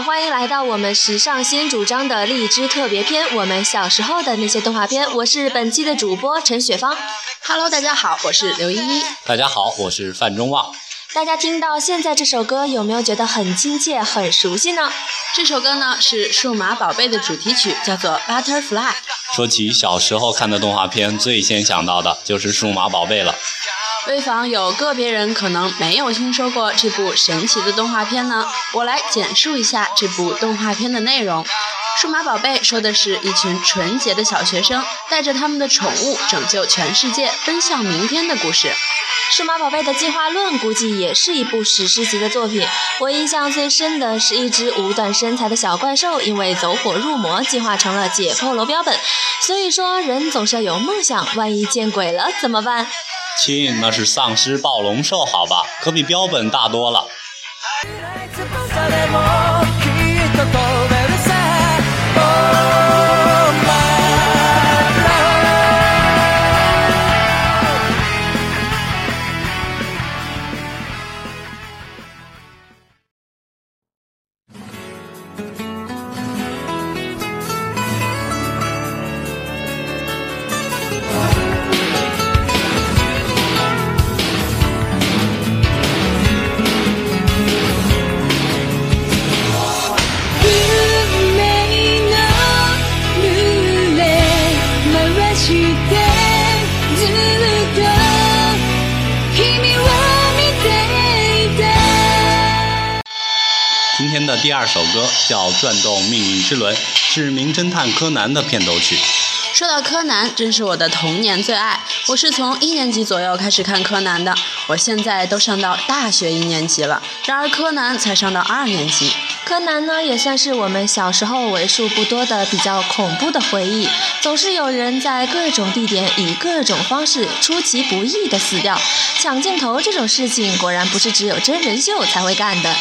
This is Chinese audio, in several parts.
好，欢迎来到我们时尚新主张的荔枝特别篇《我们小时候的那些动画片》。我是本期的主播陈雪芳。Hello，大家好，我是刘依依。大家好，我是范中旺。大家听到现在这首歌，有没有觉得很亲切、很熟悉呢？这首歌呢是《数码宝贝》的主题曲，叫做《Butterfly》。说起小时候看的动画片，最先想到的就是《数码宝贝》了。为防有个别人可能没有听说过这部神奇的动画片呢，我来简述一下这部动画片的内容。数码宝贝说的是一群纯洁的小学生带着他们的宠物拯救全世界，奔向明天的故事。数码宝贝的进化论估计也是一部史诗级的作品。我印象最深的是一只五短身材的小怪兽，因为走火入魔，进化成了解剖楼标本。所以说，人总是要有梦想，万一见鬼了怎么办？亲，那是丧尸暴龙兽，好吧，可比标本大多了。第二首歌叫《转动命运之轮》，是《名侦探柯南》的片头曲。说到柯南，真是我的童年最爱。我是从一年级左右开始看柯南的，我现在都上到大学一年级了，然而柯南才上到二年级。柯南呢，也算是我们小时候为数不多的比较恐怖的回忆。总是有人在各种地点以各种方式出其不意的死掉，抢镜头这种事情，果然不是只有真人秀才会干的。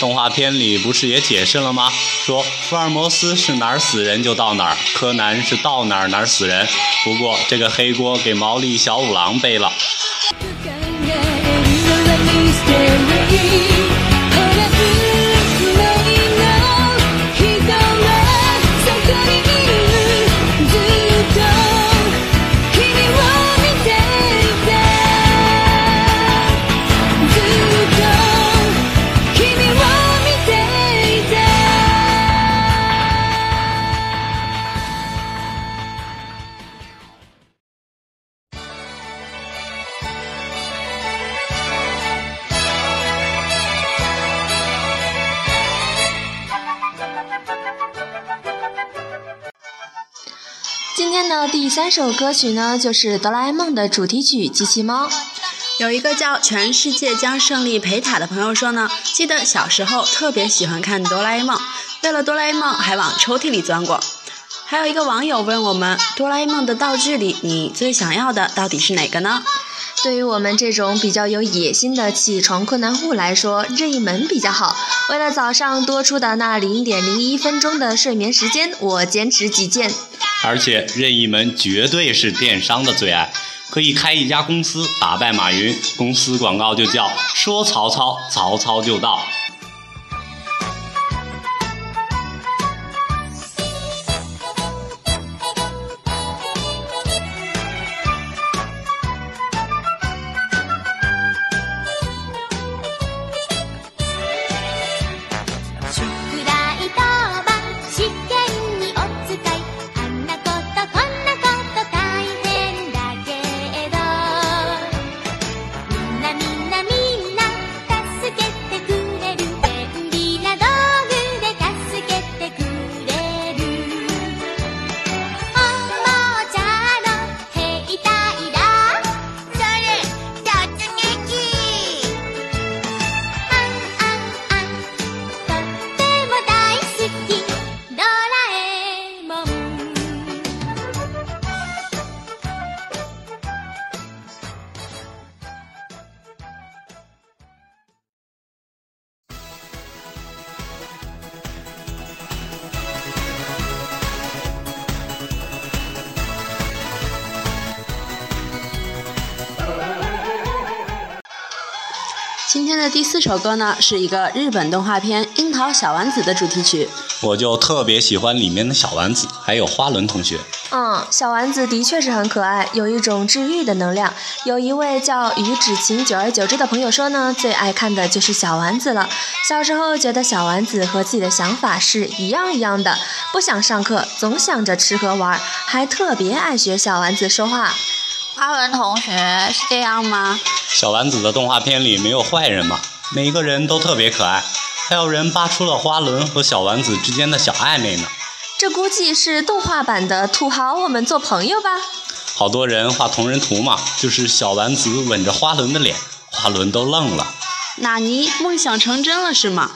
动画片里不是也解释了吗？说福尔摩斯是哪儿死人就到哪儿，柯南是到哪儿哪儿死人。不过这个黑锅给毛利小五郎背了。三首歌曲呢，就是哆啦 A 梦的主题曲《机器猫》。有一个叫“全世界将胜利陪塔”的朋友说呢，记得小时候特别喜欢看哆啦 A 梦，为了哆啦 A 梦还往抽屉里钻过。还有一个网友问我们，哆啦 A 梦的道具里，你最想要的到底是哪个呢？对于我们这种比较有野心的起床困难户来说，任意门比较好。为了早上多出的那零点零一分钟的睡眠时间，我坚持己见。而且任意门绝对是电商的最爱，可以开一家公司打败马云，公司广告就叫说曹操，曹操就到。今天的第四首歌呢，是一个日本动画片《樱桃小丸子》的主题曲。我就特别喜欢里面的小丸子，还有花轮同学。嗯，小丸子的确是很可爱，有一种治愈的能量。有一位叫于芷晴久而久之的朋友说呢，最爱看的就是小丸子了。小时候觉得小丸子和自己的想法是一样一样的，不想上课，总想着吃喝玩，还特别爱学小丸子说话。花轮同学是这样吗？小丸子的动画片里没有坏人嘛，每个人都特别可爱，还有人扒出了花轮和小丸子之间的小暧昧呢。这估计是动画版的土豪，我们做朋友吧。好多人画同人图嘛，就是小丸子吻着花轮的脸，花轮都愣了。纳尼？梦想成真了是吗？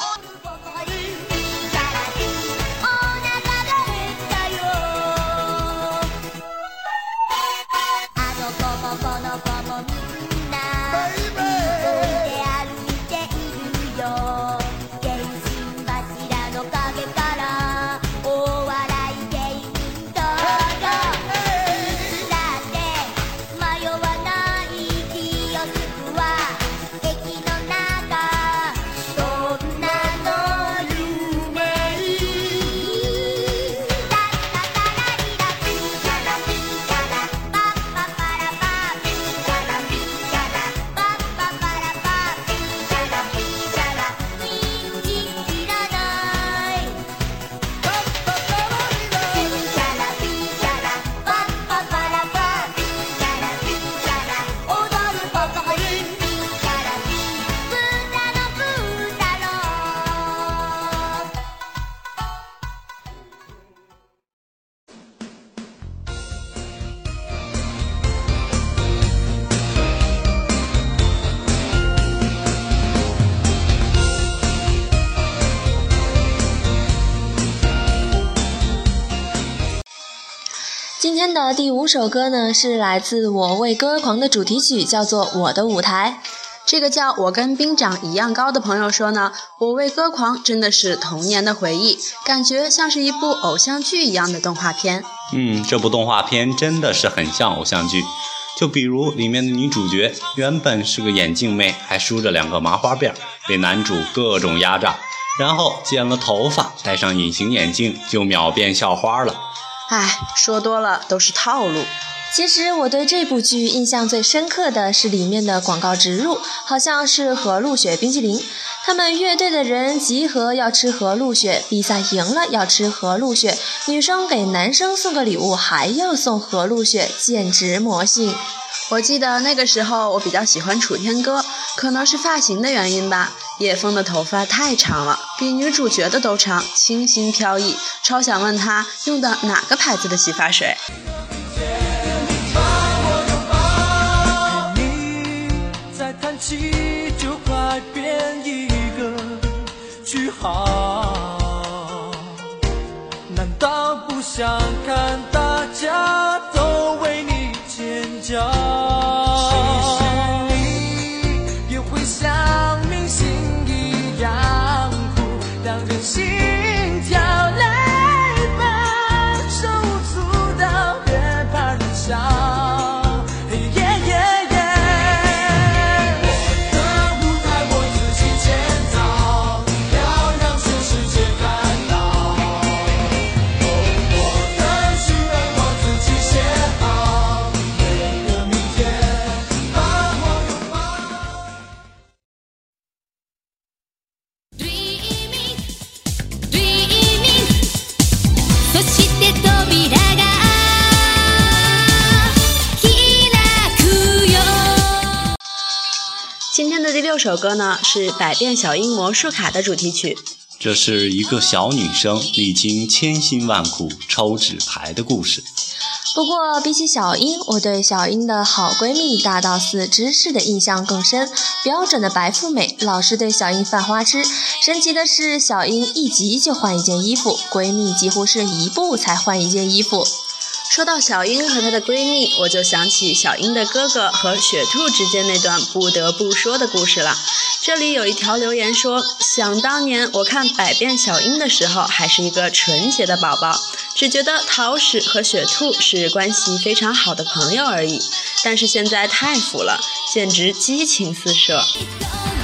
今天的第五首歌呢，是来自《我为歌狂》的主题曲，叫做《我的舞台》。这个叫我跟兵长一样高的朋友说呢，《我为歌狂》真的是童年的回忆，感觉像是一部偶像剧一样的动画片。嗯，这部动画片真的是很像偶像剧。就比如里面的女主角，原本是个眼镜妹，还梳着两个麻花辫，被男主各种压榨，然后剪了头发，戴上隐形眼镜，就秒变校花了。唉，说多了都是套路。其实我对这部剧印象最深刻的是里面的广告植入，好像是和路雪冰淇淋。他们乐队的人集合要吃和路雪，比赛赢了要吃和路雪，女生给男生送个礼物还要送和路雪，简直魔性。我记得那个时候我比较喜欢楚天歌，可能是发型的原因吧。叶枫的头发太长了，比女主角的都长，清新飘逸，超想问他用的哪个牌子的洗发水。难道不想看到首歌呢是《百变小樱魔术卡》的主题曲。这是一个小女生历经千辛万苦抽纸牌的故事。不过比起小樱，我对小樱的好闺蜜大道寺知世的印象更深。标准的白富美，老是对小樱犯花痴。神奇的是，小樱一集就换一件衣服，闺蜜几乎是一步才换一件衣服。说到小樱和她的闺蜜，我就想起小樱的哥哥和雪兔之间那段不得不说的故事了。这里有一条留言说：想当年我看《百变小樱》的时候，还是一个纯洁的宝宝，只觉得桃矢和雪兔是关系非常好的朋友而已。但是现在太腐了，简直激情四射。「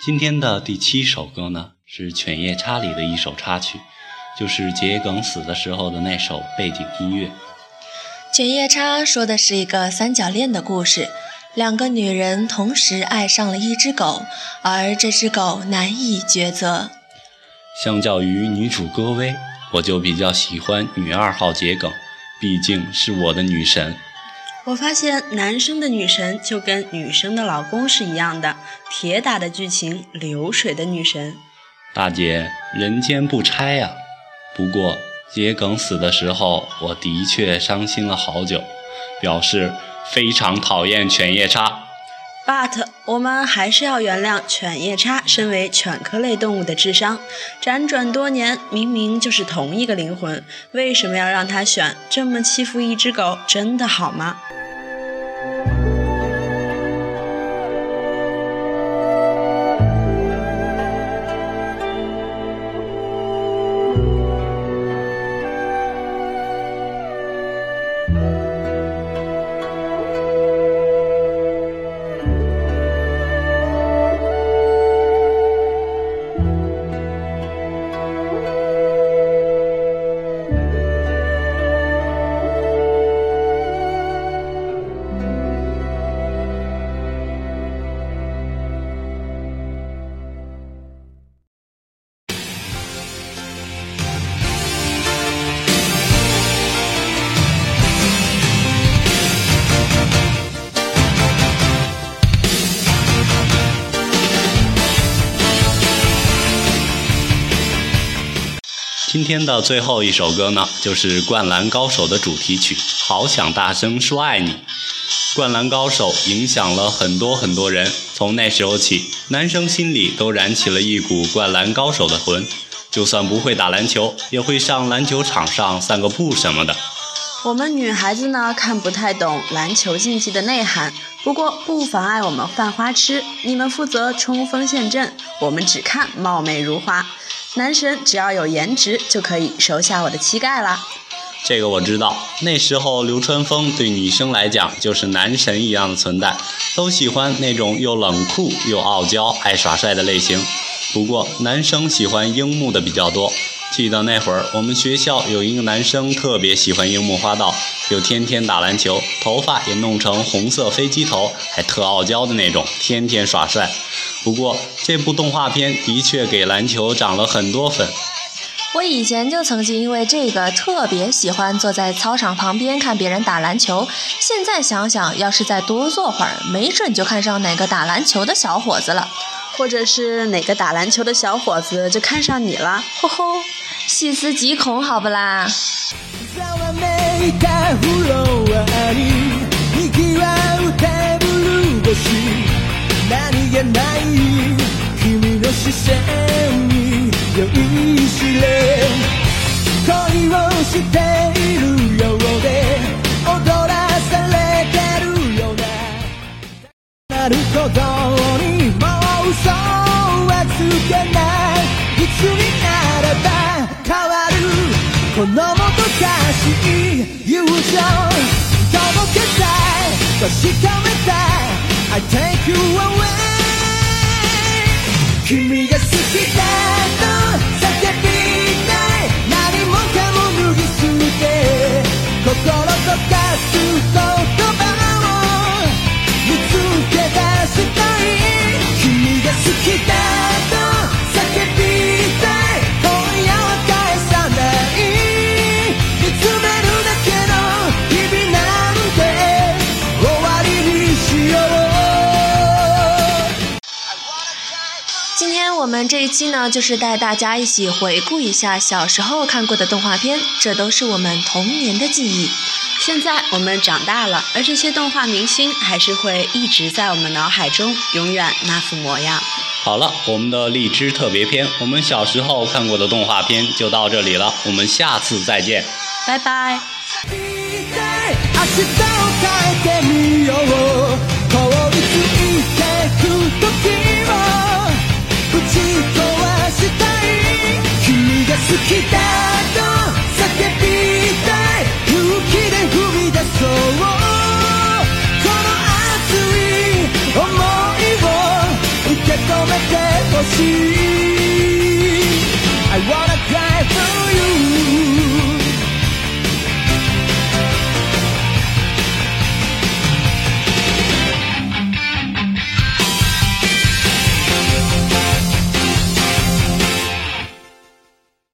今天的第七首歌呢，是《犬夜叉》里的一首插曲，就是桔梗死的时候的那首背景音乐。《犬夜叉》说的是一个三角恋的故事，两个女人同时爱上了一只狗，而这只狗难以抉择。相较于女主歌薇，我就比较喜欢女二号桔梗，毕竟是我的女神。我发现男生的女神就跟女生的老公是一样的，铁打的剧情，流水的女神。大姐，人间不拆呀、不过桔梗死的时候，我的确伤心了好久，表示非常讨厌犬夜叉。But 我们还是要原谅犬夜叉身为犬科类动物的智商。辗转多年，明明就是同一个灵魂，为什么要让他选？这么欺负一只狗，真的好吗？今天的最后一首歌呢，就是《灌篮高手》的主题曲《好想大声说爱你》。《灌篮高手》影响了很多很多人，从那时候起，男生心里都燃起了一股灌篮高手的魂，就算不会打篮球，也会上篮球场上散个步什么的。我们女孩子呢看不太懂篮球竞技的内涵，不过不妨碍我们犯花痴。你们负责冲锋陷阵，我们只看貌美如花。男神只要有颜值就可以收下我的膝盖啦。这个我知道，那时候流川枫对女生来讲就是男神一样的存在，都喜欢那种又冷酷又傲娇、爱耍帅的类型。不过男生喜欢樱木的比较多。记得那会儿，我们学校有一个男生特别喜欢樱木花道，又天天打篮球，头发也弄成红色飞机头，还特傲娇的那种，天天耍帅。不过这部动画片的确给篮球涨了很多粉。我以前就曾经因为这个特别喜欢坐在操场旁边看别人打篮球，现在想想，要是再多坐会儿，没准就看上哪个打篮球的小伙子了。或者是哪个打篮球的小伙子就看上你了，吼吼，细思极恐，好不啦？ざわめ このもどかしい友情届けたい確かめたい I take you away 君が好きだ 一期呢，就是带大家一起回顾一下小时候看过的动画片，这都是我们童年的记忆。现在我们长大了，而这些动画明星还是会一直在我们脑海中，永远那副模样。好了，我们的荔枝特别篇，我们小时候看过的动画片就到这里了，我们下次再见。拜拜。きだと叫びたい。勇気で踏み出そうこの熱い想いを受け止めてほしい